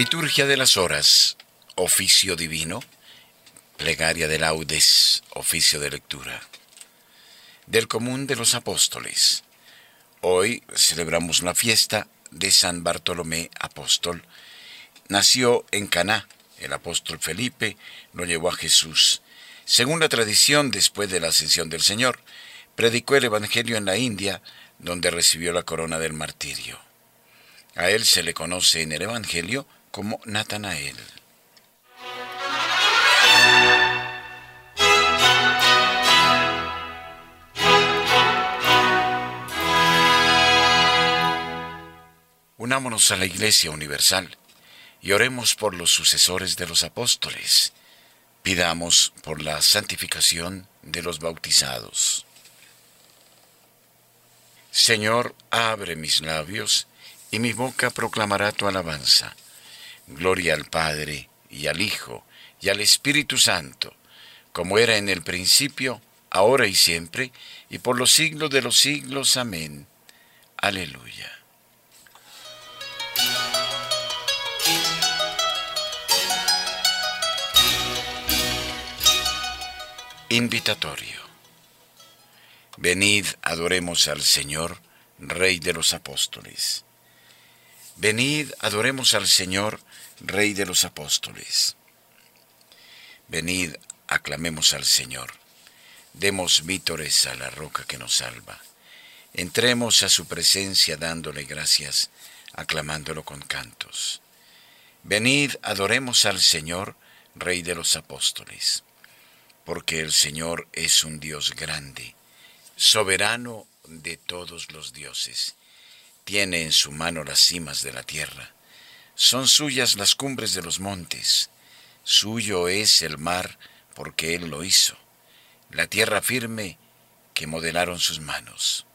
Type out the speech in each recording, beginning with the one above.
Liturgia de las Horas, oficio divino, plegaria de laudes, oficio de lectura. Del común de los apóstoles. Hoy celebramos la fiesta de San Bartolomé Apóstol. Nació en Caná. El apóstol Felipe lo llevó a Jesús. Según la tradición, después de la ascensión del Señor, predicó el Evangelio en la India, donde recibió la corona del martirio. A él se le conoce en el Evangelio como Natanael. Unámonos a la Iglesia Universal y oremos por los sucesores de los apóstoles. Pidamos por la santificación de los bautizados. Señor, abre mis labios, y mi boca proclamará tu alabanza. Gloria al Padre, y al Hijo, y al Espíritu Santo, como era en el principio, ahora y siempre, y por los siglos de los siglos. Amén. Aleluya. Invitatorio. Venid, adoremos al Señor, Rey de los Apóstoles. Venid, adoremos al Señor, Rey de los apóstoles. Venid, aclamemos al Señor. Demos vítores a la roca que nos salva. Entremos a su presencia dándole gracias, aclamándolo con cantos. Venid, adoremos al Señor, Rey de los apóstoles. Porque el Señor es un Dios grande, soberano de todos los dioses. Tiene en su mano las cimas de la tierra son suyas las cumbres de los montes, suyo es el mar porque Él lo hizo, la tierra firme que modelaron sus manos.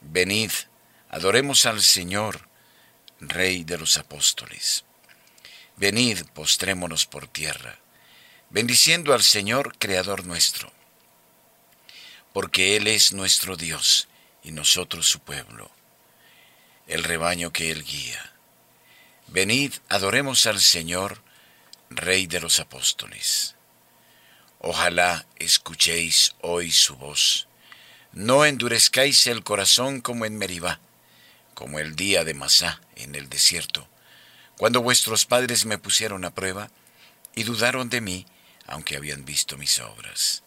Venid, adoremos al Señor, Rey de los apóstoles. Venid, postrémonos por tierra, bendiciendo al Señor, Creador nuestro, porque Él es nuestro Dios y nosotros su pueblo, el rebaño que Él guía. Venid, adoremos al Señor, Rey de los apóstoles. Ojalá escuchéis hoy su voz. No endurezcáis el corazón como en Meribá, como el día de Masá en el desierto, cuando vuestros padres me pusieron a prueba y dudaron de mí, aunque habían visto mis obras.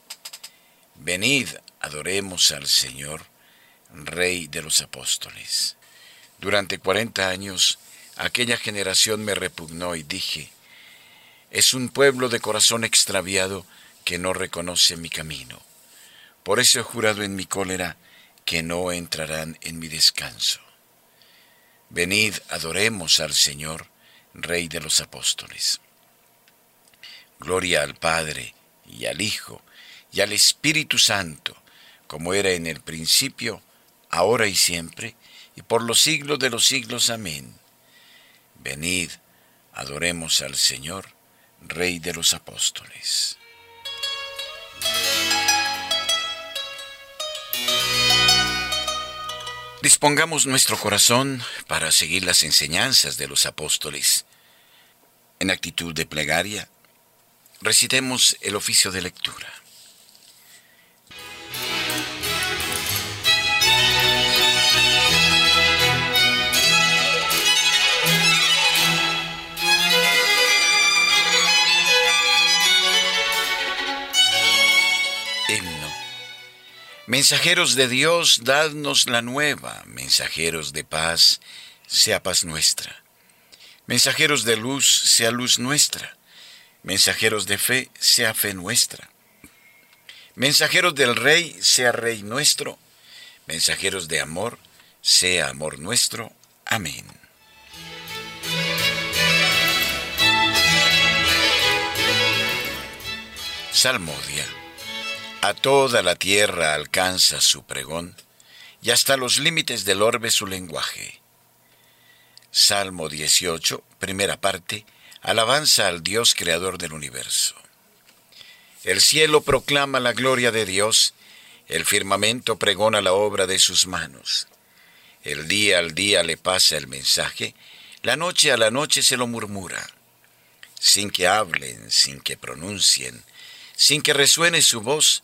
Venid, adoremos al Señor, Rey de los apóstoles. Durante cuarenta años Aquella generación me repugnó y dije, es un pueblo de corazón extraviado que no reconoce mi camino. Por eso he jurado en mi cólera que no entrarán en mi descanso. Venid, adoremos al Señor, Rey de los apóstoles. Gloria al Padre, y al Hijo, y al Espíritu Santo, como era en el principio, ahora y siempre, y por los siglos de los siglos. Amén. Venid, adoremos al Señor, Rey de los apóstoles. Dispongamos nuestro corazón para seguir las enseñanzas de los apóstoles. En actitud de plegaria, recitemos el oficio de lectura. Mensajeros de Dios, dadnos la nueva. Mensajeros de paz, sea paz nuestra. Mensajeros de luz, sea luz nuestra. Mensajeros de fe, sea fe nuestra. Mensajeros del Rey, sea Rey nuestro. Mensajeros de amor, sea amor nuestro. Amén. Salmodia. A toda la tierra alcanza su pregón, y hasta los límites del orbe su lenguaje. Salmo 18, primera parte, alabanza al Dios creador del universo. El cielo proclama la gloria de Dios, el firmamento pregona la obra de sus manos. El día al día le pasa el mensaje, La noche a la noche se lo murmura, sin que hablen, sin que pronuncien, sin que resuene su voz,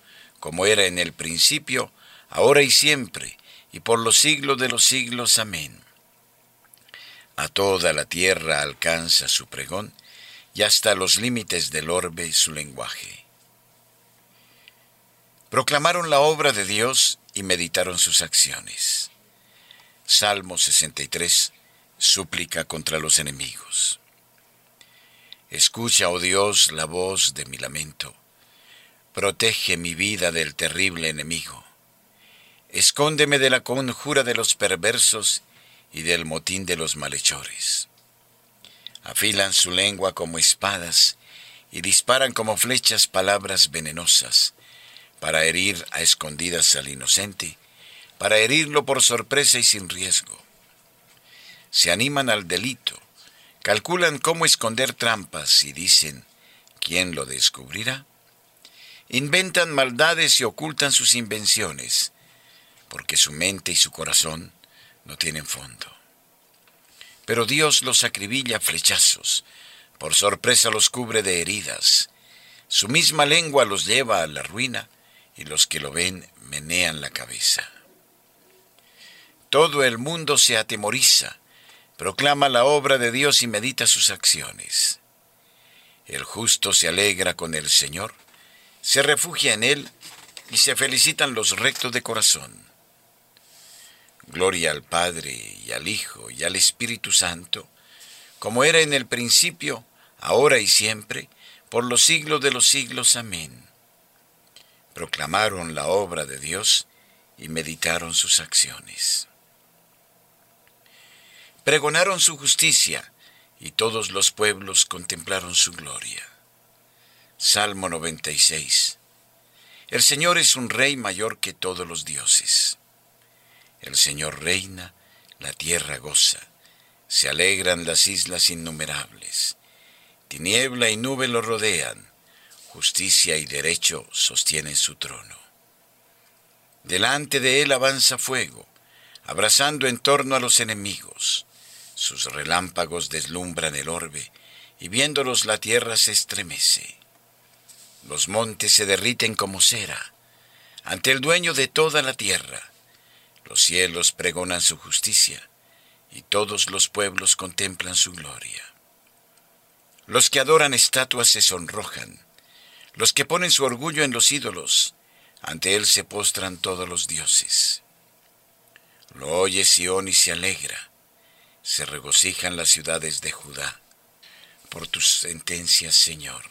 como era en el principio, ahora y siempre, y por los siglos de los siglos. Amén. A toda la tierra alcanza su pregón, y hasta los límites del orbe su lenguaje. Proclamaron la obra de Dios y meditaron sus acciones. Salmo 63, súplica contra los enemigos. Escucha, oh Dios, la voz de mi lamento. Protege mi vida del terrible enemigo. Escóndeme de la conjura de los perversos y del motín de los malhechores afilan su lengua como espadas y disparan como flechas palabras venenosas, para herir a escondidas al inocente, para herirlo por sorpresa y sin riesgo. Se animan al delito, calculan cómo esconder trampas y dicen, ¿quién lo descubrirá? Inventan maldades y ocultan sus invenciones, porque su mente y su corazón no tienen fondo pero Dios los acribilla flechazos, por sorpresa los cubre de heridas. Su misma lengua los lleva a la ruina y los que lo ven menean la cabeza. Todo el mundo se atemoriza, proclama la obra de Dios y medita sus acciones. El justo se alegra con el Señor, se refugia en Él y se felicitan los rectos de corazón. Gloria al Padre y al Hijo y al Espíritu Santo, como era en el principio, ahora y siempre, por los siglos de los siglos. Amén. Proclamaron la obra de Dios y meditaron sus acciones. Pregonaron su justicia y todos los pueblos contemplaron su gloria. Salmo 96. El Señor es un rey mayor que todos los dioses. El Señor reina, la tierra goza, se alegran las islas innumerables. Tiniebla y nube lo rodean, justicia y derecho sostienen su trono. Delante de él avanza fuego, abrazando en torno a los enemigos. Sus relámpagos deslumbran el orbe, y viéndolos la tierra se estremece. Los montes se derriten como cera, ante el dueño de toda la tierra los cielos pregonan su justicia y todos los pueblos contemplan su gloria. Los que adoran estatuas se sonrojan, los que ponen su orgullo en los ídolos, ante él se postran todos los dioses. Lo oye Sión y se alegra, se regocijan las ciudades de Judá, por tus sentencias, Señor.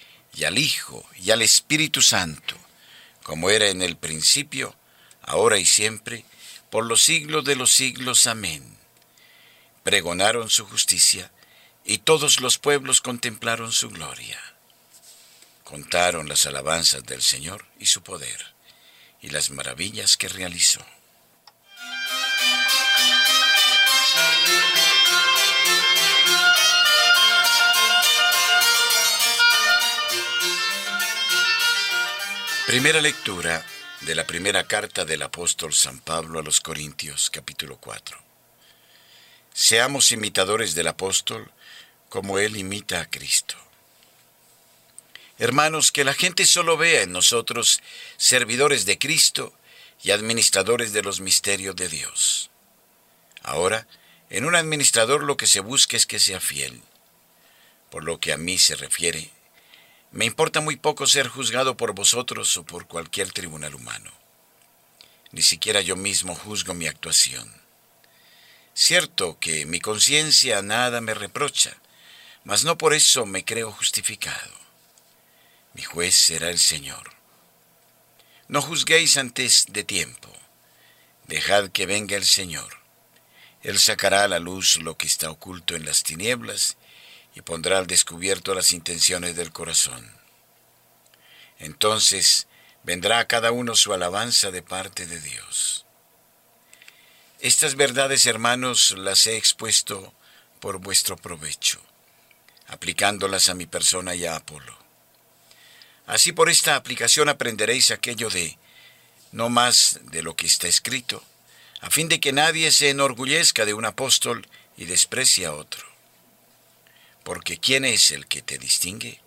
y al Hijo, y al Espíritu Santo como era en el principio, ahora y siempre, por los siglos de los siglos. Amén. Pregonaron su justicia, y todos los pueblos contemplaron su gloria. Contaron las alabanzas del Señor y su poder, y las maravillas que realizó. Primera lectura de la primera carta del apóstol San Pablo a los Corintios, capítulo 4. Seamos imitadores del apóstol como él imita a Cristo. Hermanos, que la gente solo vea en nosotros servidores de Cristo y administradores de los misterios de Dios. Ahora, En un administrador lo que se busca es que sea fiel. Por lo que a mí se refiere, me importa muy poco ser juzgado por vosotros o por cualquier tribunal humano. Ni siquiera yo mismo juzgo mi actuación. Cierto que mi conciencia nada me reprocha, mas no por eso me creo justificado. Mi juez será el Señor. No juzguéis antes de tiempo. Dejad que venga el Señor. Él sacará a la luz lo que está oculto en las tinieblas y pondrá al descubierto las intenciones del corazón. Entonces vendrá a cada uno su alabanza de parte de Dios. Estas verdades, hermanos, las he expuesto por vuestro provecho, aplicándolas a mi persona y a Apolo. Así por esta aplicación aprenderéis aquello de no más de lo que está escrito, a fin de que nadie se enorgullezca de un apóstol y desprecie a otro. Porque ¿quién es el que te distingue?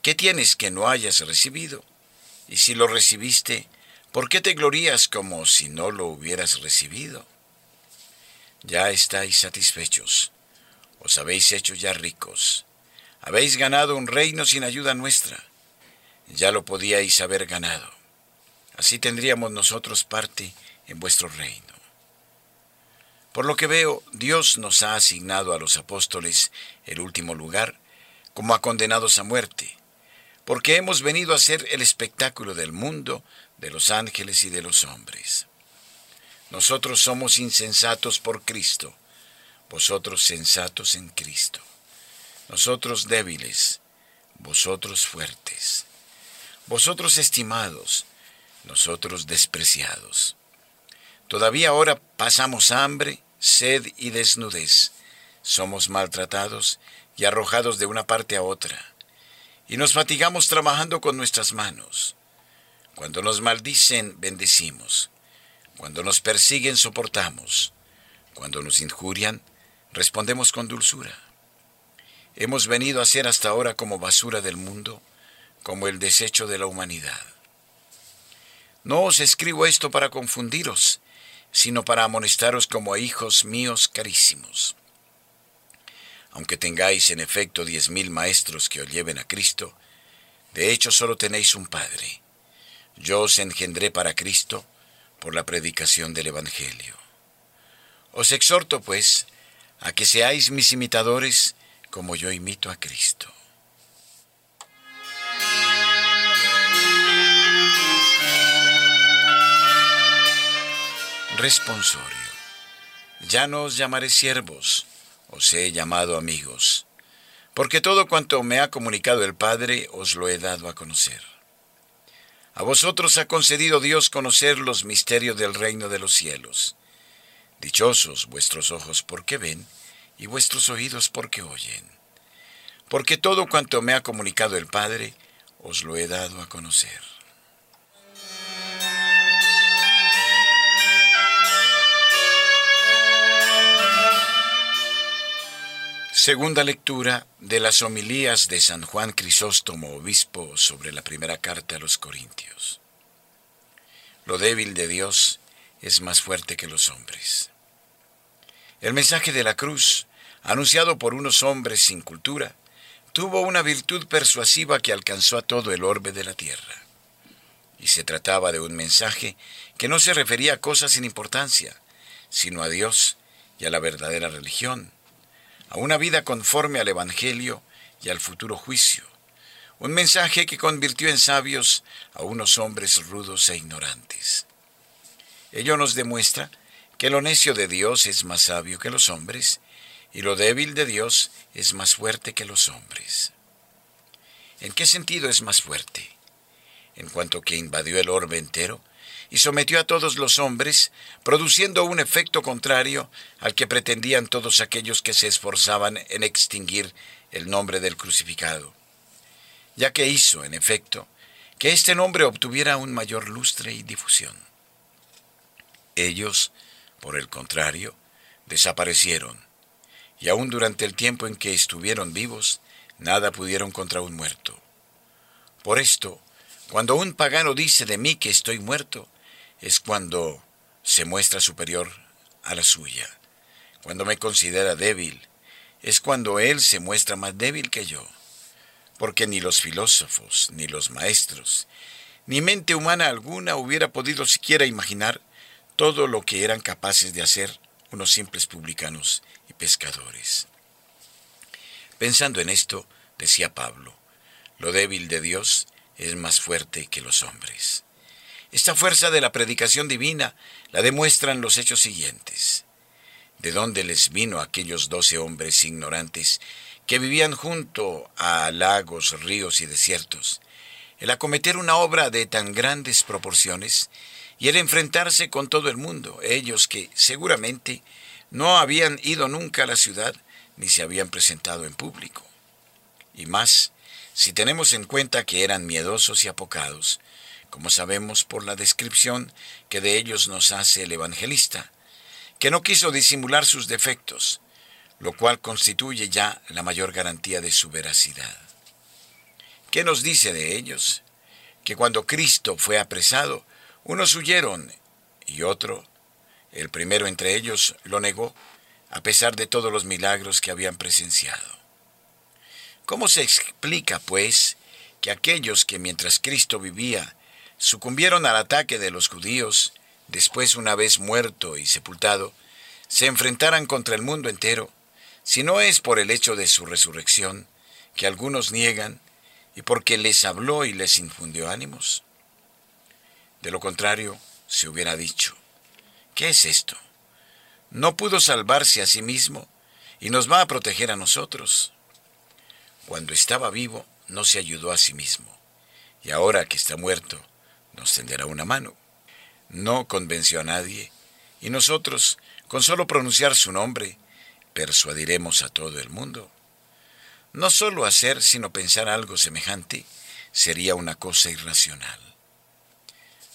¿Qué tienes que no hayas recibido? Y si lo recibiste, ¿Por qué te glorías como si no lo hubieras recibido? Ya estáis satisfechos, os habéis hecho ya ricos, habéis ganado un reino sin ayuda nuestra, ya lo podíais haber ganado. Así tendríamos nosotros parte en vuestro reino. Por lo que veo, Dios nos ha asignado a los apóstoles el último lugar, como a condenados a muerte, porque hemos venido a ser el espectáculo del mundo, de los ángeles y de los hombres. Nosotros somos insensatos por Cristo, vosotros sensatos en Cristo. Nosotros débiles, vosotros fuertes. Vosotros estimados, nosotros despreciados. Todavía ahora pasamos hambre, sed y desnudez. Somos maltratados y arrojados de una parte a otra y nos fatigamos trabajando con nuestras manos. Cuando nos maldicen, bendecimos. Cuando nos persiguen, soportamos. Cuando nos injurian, respondemos con dulzura. Hemos venido a ser hasta ahora como basura del mundo, como el desecho de la humanidad. No os escribo esto para confundiros, sino para amonestaros como a hijos míos carísimos aunque tengáis en efecto diez mil maestros que os lleven a Cristo, de hecho solo tenéis un Padre. Yo os engendré para Cristo por la predicación del Evangelio. Os exhorto, pues, a que seáis mis imitadores como yo imito a Cristo. Responsorio. Ya no os llamaré siervos, os he llamado amigos, porque todo cuanto me ha comunicado el Padre os lo he dado a conocer. A vosotros ha concedido Dios conocer los misterios del reino de los cielos. Dichosos vuestros ojos porque ven y vuestros oídos porque oyen. Porque todo cuanto me ha comunicado el Padre os lo he dado a conocer. Segunda lectura de las homilías de San Juan Crisóstomo, obispo, sobre la primera carta a los Corintios. Lo débil de Dios es más fuerte que los hombres. El mensaje de la cruz, anunciado por unos hombres sin cultura, tuvo una virtud persuasiva que alcanzó a todo el orbe de la tierra. Y se trataba de un mensaje que no se refería a cosas sin importancia, sino a Dios y a la verdadera religión a una vida conforme al Evangelio y al futuro juicio. Un mensaje que convirtió en sabios a unos hombres rudos e ignorantes. Ello nos demuestra que lo necio de Dios es más sabio que los hombres y lo débil de Dios es más fuerte que los hombres. ¿En qué sentido es más fuerte? En cuanto que invadió el orbe entero y sometió a todos los hombres, produciendo un efecto contrario al que pretendían todos aquellos que se esforzaban en extinguir el nombre del crucificado, ya que hizo, en efecto, que este nombre obtuviera un mayor lustre y difusión. Ellos, por el contrario, desaparecieron, y aun durante el tiempo en que estuvieron vivos, nada pudieron contra un muerto. Por esto, cuando un pagano dice de mí que estoy muerto, es cuando se muestra superior a la suya. cuando me considera débil, es cuando Él se muestra más débil que yo, porque ni los filósofos, ni los maestros, ni mente humana alguna hubiera podido siquiera imaginar todo lo que eran capaces de hacer unos simples publicanos y pescadores. Pensando en esto, decía Pablo, lo débil de Dios es más fuerte que los hombres. Esta fuerza de la predicación divina la demuestran los hechos siguientes. ¿De dónde les vino aquellos doce hombres ignorantes que vivían junto a lagos, ríos y desiertos? El acometer una obra de tan grandes proporciones y el enfrentarse con todo el mundo, ellos que seguramente no habían ido nunca a la ciudad ni se habían presentado en público. Y más, si tenemos en cuenta que eran miedosos y apocados, como sabemos por la descripción que de ellos nos hace el evangelista, que no quiso disimular sus defectos, lo cual constituye ya la mayor garantía de su veracidad. ¿Qué nos dice de ellos? Que cuando Cristo fue apresado, unos huyeron y otro, el primero entre ellos, lo negó, a pesar de todos los milagros que habían presenciado. ¿Cómo se explica, pues, que aquellos que mientras Cristo vivía sucumbieron al ataque de los judíos, después una vez muerto y sepultado, se enfrentaran contra el mundo entero, si no es por el hecho de su resurrección, que algunos niegan, y porque les habló y les infundió ánimos? De lo contrario, se hubiera dicho, ¿qué es esto? No pudo salvarse a sí mismo y nos va a proteger a nosotros. Cuando estaba vivo, no se ayudó a sí mismo, y ahora que está muerto, nos tenderá una mano. No convenció a nadie, y nosotros, con solo pronunciar su nombre, persuadiremos a todo el mundo. No solo hacer, sino pensar algo semejante, sería una cosa irracional.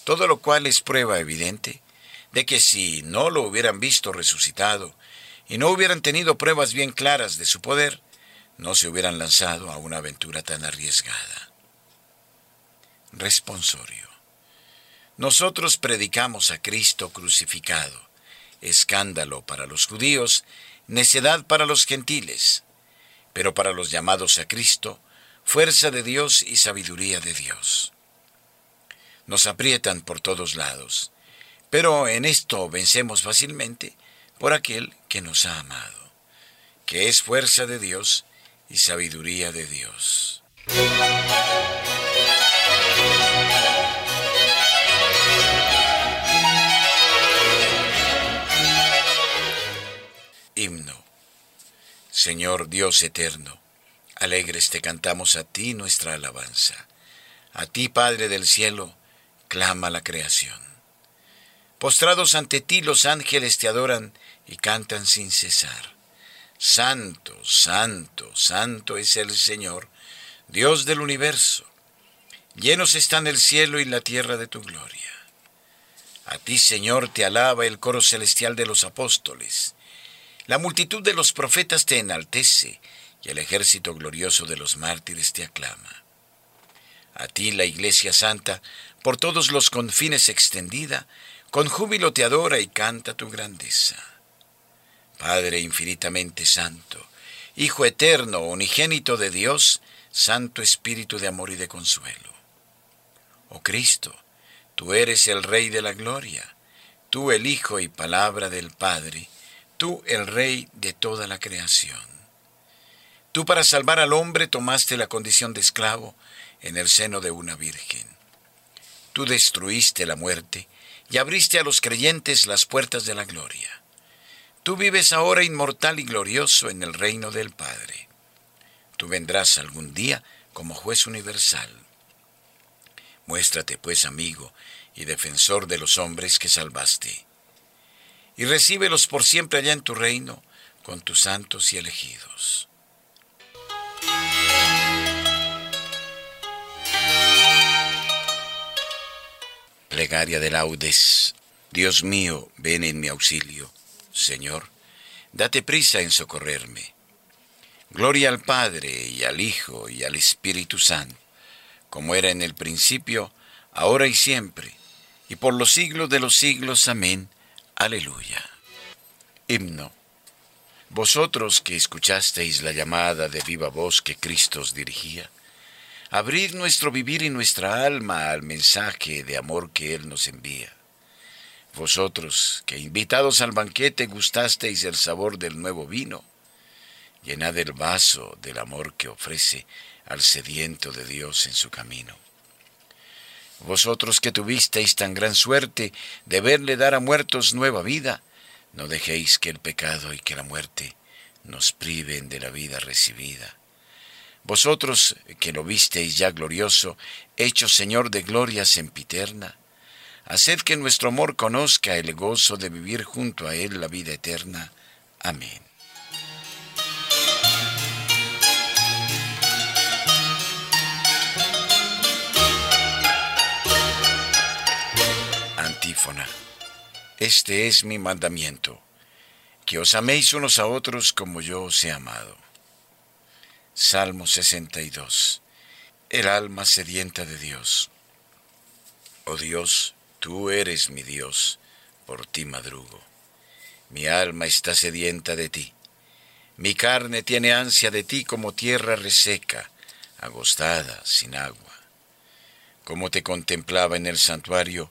Todo lo cual es prueba evidente de que si no lo hubieran visto resucitado y no hubieran tenido pruebas bien claras de su poder, no se hubieran lanzado a una aventura tan arriesgada. Responsorio. Nosotros predicamos a Cristo crucificado, escándalo para los judíos, necedad para los gentiles, pero para los llamados a Cristo, fuerza de Dios y sabiduría de Dios. Nos aprietan por todos lados, pero en esto vencemos fácilmente por aquel que nos ha amado, que es fuerza de Dios y sabiduría de Dios. Himno. Señor Dios eterno, alegres te cantamos a ti nuestra alabanza. A ti, Padre del cielo, clama la creación. Postrados ante ti los ángeles te adoran y cantan sin cesar. Santo, santo, santo es el Señor, Dios del universo. Llenos están el cielo y la tierra de tu gloria. A ti, Señor, te alaba el coro celestial de los apóstoles la multitud de los profetas te enaltece y el ejército glorioso de los mártires te aclama. A ti la Iglesia Santa, por todos los confines extendida, con júbilo te adora y canta tu grandeza. Padre infinitamente santo, Hijo eterno, unigénito de Dios, Santo Espíritu de amor y de consuelo. Oh Cristo, tú eres el Rey de la gloria, tú el Hijo y palabra del Padre, tú el rey de toda la creación. Tú para salvar al hombre tomaste la condición de esclavo en el seno de una virgen. Tú destruiste la muerte y abriste a los creyentes las puertas de la gloria. Tú vives ahora inmortal y glorioso en el reino del Padre. Tú vendrás algún día como juez universal. Muéstrate, pues, amigo y defensor de los hombres que salvaste y recíbelos por siempre allá en tu reino con tus santos y elegidos. Plegaria de laudes. Dios mío, ven en mi auxilio. Señor, date prisa en socorrerme. Gloria al Padre y al Hijo y al Espíritu Santo, como era en el principio, ahora y siempre, y por los siglos de los siglos. Amén. Aleluya. Himno. Vosotros que escuchasteis la llamada de viva voz que Cristo os dirigía, abrid nuestro vivir y nuestra alma al mensaje de amor que Él nos envía. Vosotros que invitados al banquete gustasteis el sabor del nuevo vino, llenad el vaso del amor que ofrece al sediento de Dios en su camino. Vosotros que tuvisteis tan gran suerte de verle dar a muertos nueva vida, no dejéis que el pecado y que la muerte nos priven de la vida recibida. Vosotros que lo visteis ya glorioso, hecho Señor de gloria sempiterna, haced que nuestro amor conozca el gozo de vivir junto a Él la vida eterna. Amén. Este es mi mandamiento, que os améis unos a otros como yo os he amado. Salmo 62. El alma sedienta de Dios. Oh Dios, tú eres mi Dios, por ti madrugo. Mi alma está sedienta de ti. Mi carne tiene ansia de ti como tierra reseca, agostada, sin agua. Como te contemplaba en el santuario,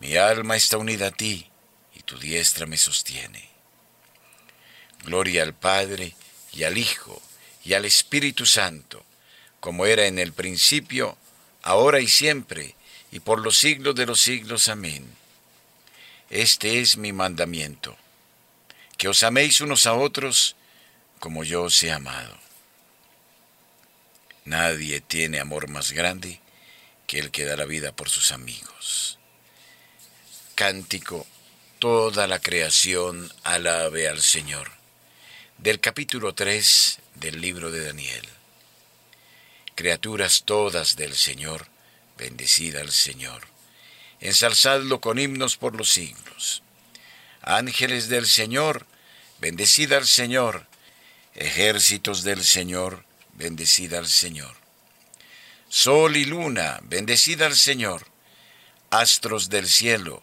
Mi alma está unida a ti tu diestra me sostiene. Gloria al Padre y al Hijo y al Espíritu Santo, como era en el principio, ahora y siempre, y por los siglos de los siglos. Amén. Este es mi mandamiento, que os améis unos a otros como yo os he amado. Nadie tiene amor más grande que el que da la vida por sus amigos. Cántico toda la creación alabe al Señor. Del capítulo 3 del libro de Daniel. Criaturas todas del Señor, bendecida al Señor. Ensalzadlo con himnos por los siglos. Ángeles del Señor, bendecida al Señor. Ejércitos del Señor, bendecida al Señor. Sol y luna, bendecida al Señor. Astros del cielo,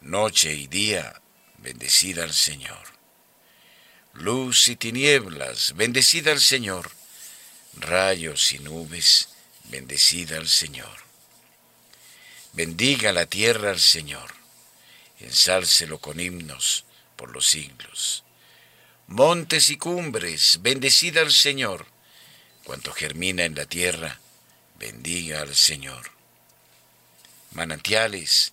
noche y día, bendecida al Señor. Luz y tinieblas, bendecida al Señor. Rayos y nubes, bendecida al Señor. Bendiga la tierra al Señor, ensálcelo con himnos por los siglos. Montes y cumbres, bendecida al Señor. Cuanto germina en la tierra, bendiga al Señor. Manantiales,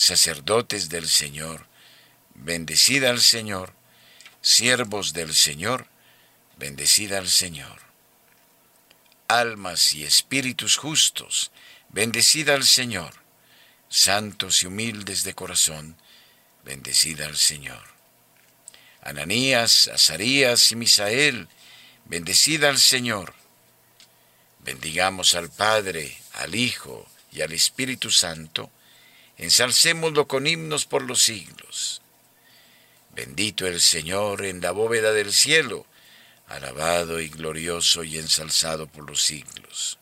sacerdotes del Señor, bendecida al Señor, siervos del Señor, bendecida al Señor. Almas y espíritus justos, bendecida al Señor, santos y humildes de corazón, bendecida al Señor. Ananías, Azarías y Misael, bendecida al Señor. Bendigamos al Padre, al Hijo y al Espíritu Santo, ensalcémoslo con himnos por los siglos. Bendito el Señor en la bóveda del cielo, alabado y glorioso y ensalzado por los siglos.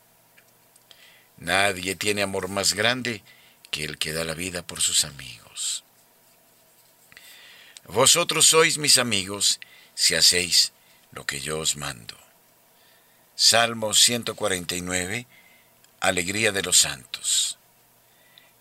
Nadie tiene amor más grande que el que da la vida por sus amigos. Vosotros sois mis amigos si hacéis lo que yo os mando. Salmo 149, Alegría de los Santos.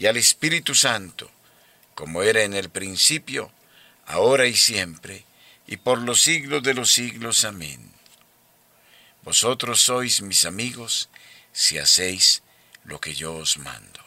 y al Espíritu Santo, como era en el principio, ahora y siempre, y por los siglos de los siglos. Amén. Vosotros sois mis amigos si hacéis lo que yo os mando.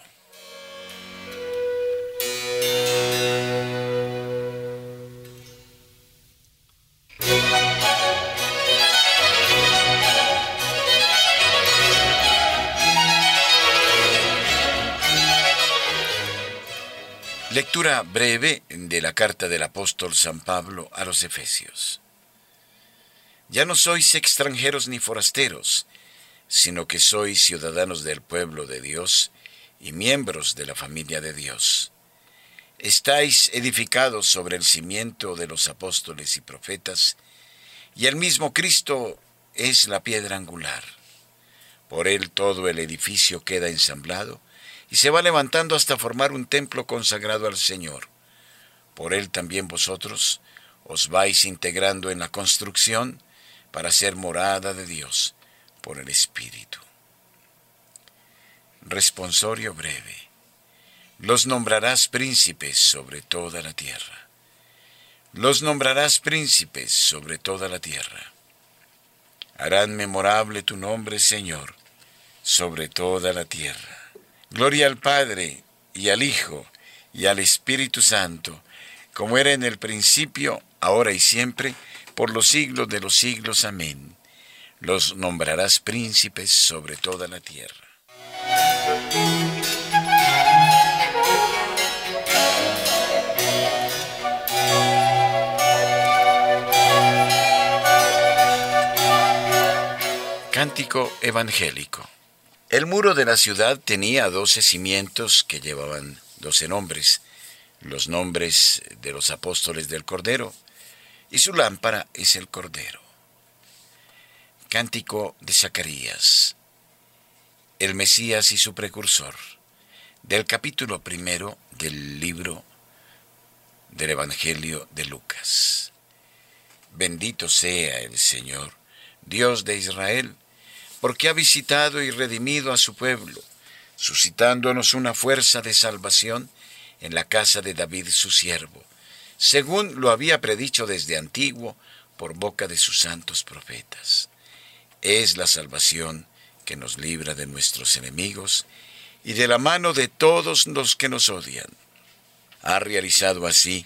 Lectura breve de la carta del apóstol San Pablo a los Efesios. Ya no sois extranjeros ni forasteros, sino que sois ciudadanos del pueblo de Dios y miembros de la familia de Dios. Estáis edificados sobre el cimiento de los apóstoles y profetas, y el mismo Cristo es la piedra angular. Por él todo el edificio queda ensamblado y se va levantando hasta formar un templo consagrado al Señor. Por él también vosotros os vais integrando en la construcción, para ser morada de Dios por el Espíritu. Responsorio breve. Los nombrarás príncipes sobre toda la tierra. Los nombrarás príncipes sobre toda la tierra. Harán memorable tu nombre, Señor, sobre toda la tierra. Gloria al Padre y al Hijo y al Espíritu Santo, como era en el principio, ahora y siempre, por los siglos de los siglos. Amén. Los nombrarás príncipes sobre toda la tierra. Cántico evangélico. El muro de la ciudad tenía doce cimientos que llevaban doce nombres, los nombres de los apóstoles del Cordero, y su lámpara es el Cordero. Cántico de Zacarías, el Mesías y su precursor, del capítulo primero del libro del Evangelio de Lucas. Bendito sea el Señor, Dios de Israel, porque ha visitado y redimido a su pueblo, suscitándonos una fuerza de salvación en la casa de David su siervo según lo había predicho desde antiguo por boca de sus santos profetas. Es la salvación que nos libra de nuestros enemigos y de la mano de todos los que nos odian. Ha realizado así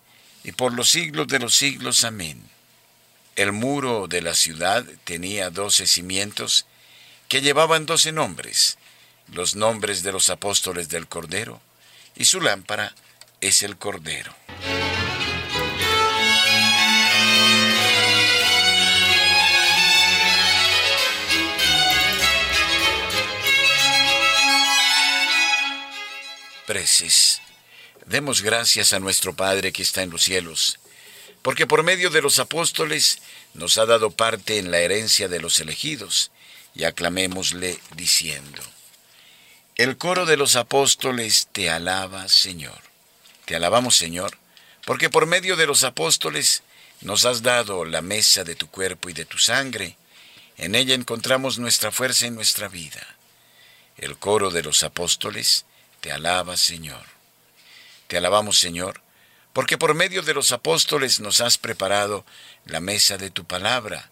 y por los siglos de los siglos. Amén. El muro de la ciudad tenía doce cimientos que llevaban doce nombres, los nombres de los apóstoles del Cordero, y su lámpara es el Cordero. Preces. Demos gracias a nuestro Padre que está en los cielos, porque por medio de los apóstoles nos ha dado parte en la herencia de los elegidos, y aclamémosle diciendo, El coro de los apóstoles te alaba, Señor. Te alabamos, Señor, porque por medio de los apóstoles nos has dado la mesa de tu cuerpo y de tu sangre, en ella encontramos nuestra fuerza y nuestra vida. El coro de los apóstoles te alaba, Señor. Te alabamos, Señor, porque por medio de los apóstoles nos has preparado la mesa de tu palabra.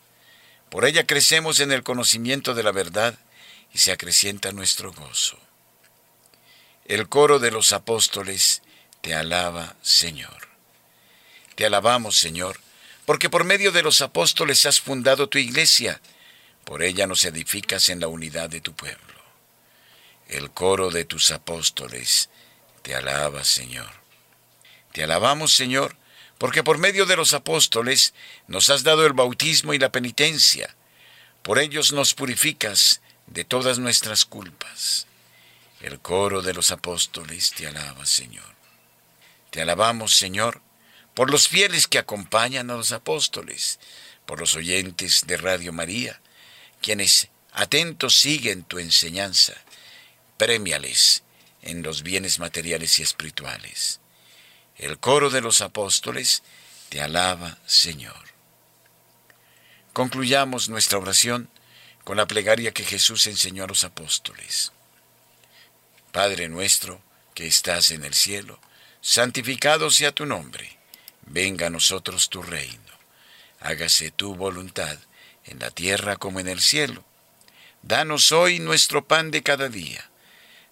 Por ella crecemos en el conocimiento de la verdad y se acrecienta nuestro gozo. El coro de los apóstoles te alaba, Señor. Te alabamos, Señor, porque por medio de los apóstoles has fundado tu iglesia, por ella nos edificas en la unidad de tu pueblo el coro de tus apóstoles te alaba, Señor. Te alabamos, Señor, porque por medio de los apóstoles nos has dado el bautismo y la penitencia. Por ellos nos purificas de todas nuestras culpas. El coro de los apóstoles te alaba, Señor. Te alabamos, Señor, por los fieles que acompañan a los apóstoles, por los oyentes de Radio María, quienes atentos siguen tu enseñanza Premiales en los bienes materiales y espirituales. El coro de los apóstoles te alaba, Señor. Concluyamos nuestra oración con la plegaria que Jesús enseñó a los apóstoles. Padre nuestro que estás en el cielo, santificado sea tu nombre, venga a nosotros tu reino, hágase tu voluntad en la tierra como en el cielo. Danos hoy nuestro pan de cada día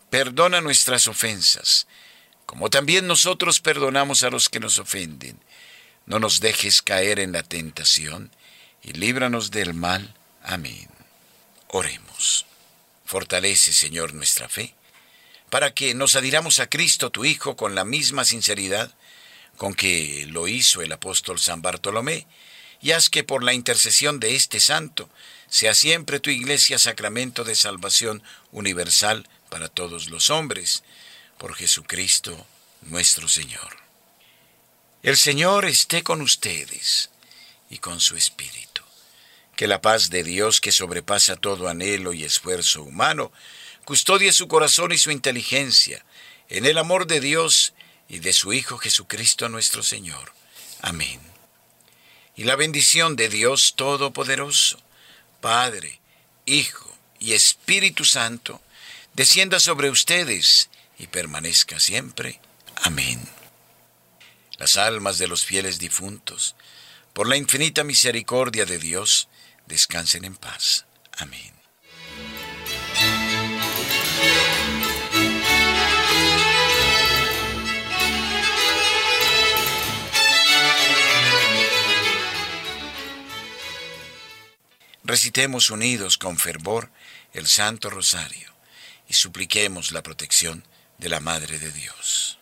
Perdona nuestras ofensas, como también nosotros perdonamos a los que nos ofenden. No nos dejes caer en la tentación, y líbranos del mal. Amén. Oremos. Fortalece, Señor, nuestra fe, para que nos adhiramos a Cristo, tu Hijo, con la misma sinceridad con que lo hizo el apóstol San Bartolomé, y haz que por la intercesión de este santo sea siempre tu iglesia sacramento de salvación universal para todos los hombres, por Jesucristo nuestro Señor. El Señor esté con ustedes y con su Espíritu. Que la paz de Dios, que sobrepasa todo anhelo y esfuerzo humano, custodie su corazón y su inteligencia en el amor de Dios y de su Hijo Jesucristo nuestro Señor. Amén. Y la bendición de Dios Todopoderoso, Padre, Hijo y Espíritu Santo, descienda sobre ustedes y permanezca siempre. Amén. Las almas de los fieles difuntos, por la infinita misericordia de Dios, descansen en paz. Amén. Recitemos unidos con fervor el Santo Rosario y supliquemos la protección de la Madre de Dios.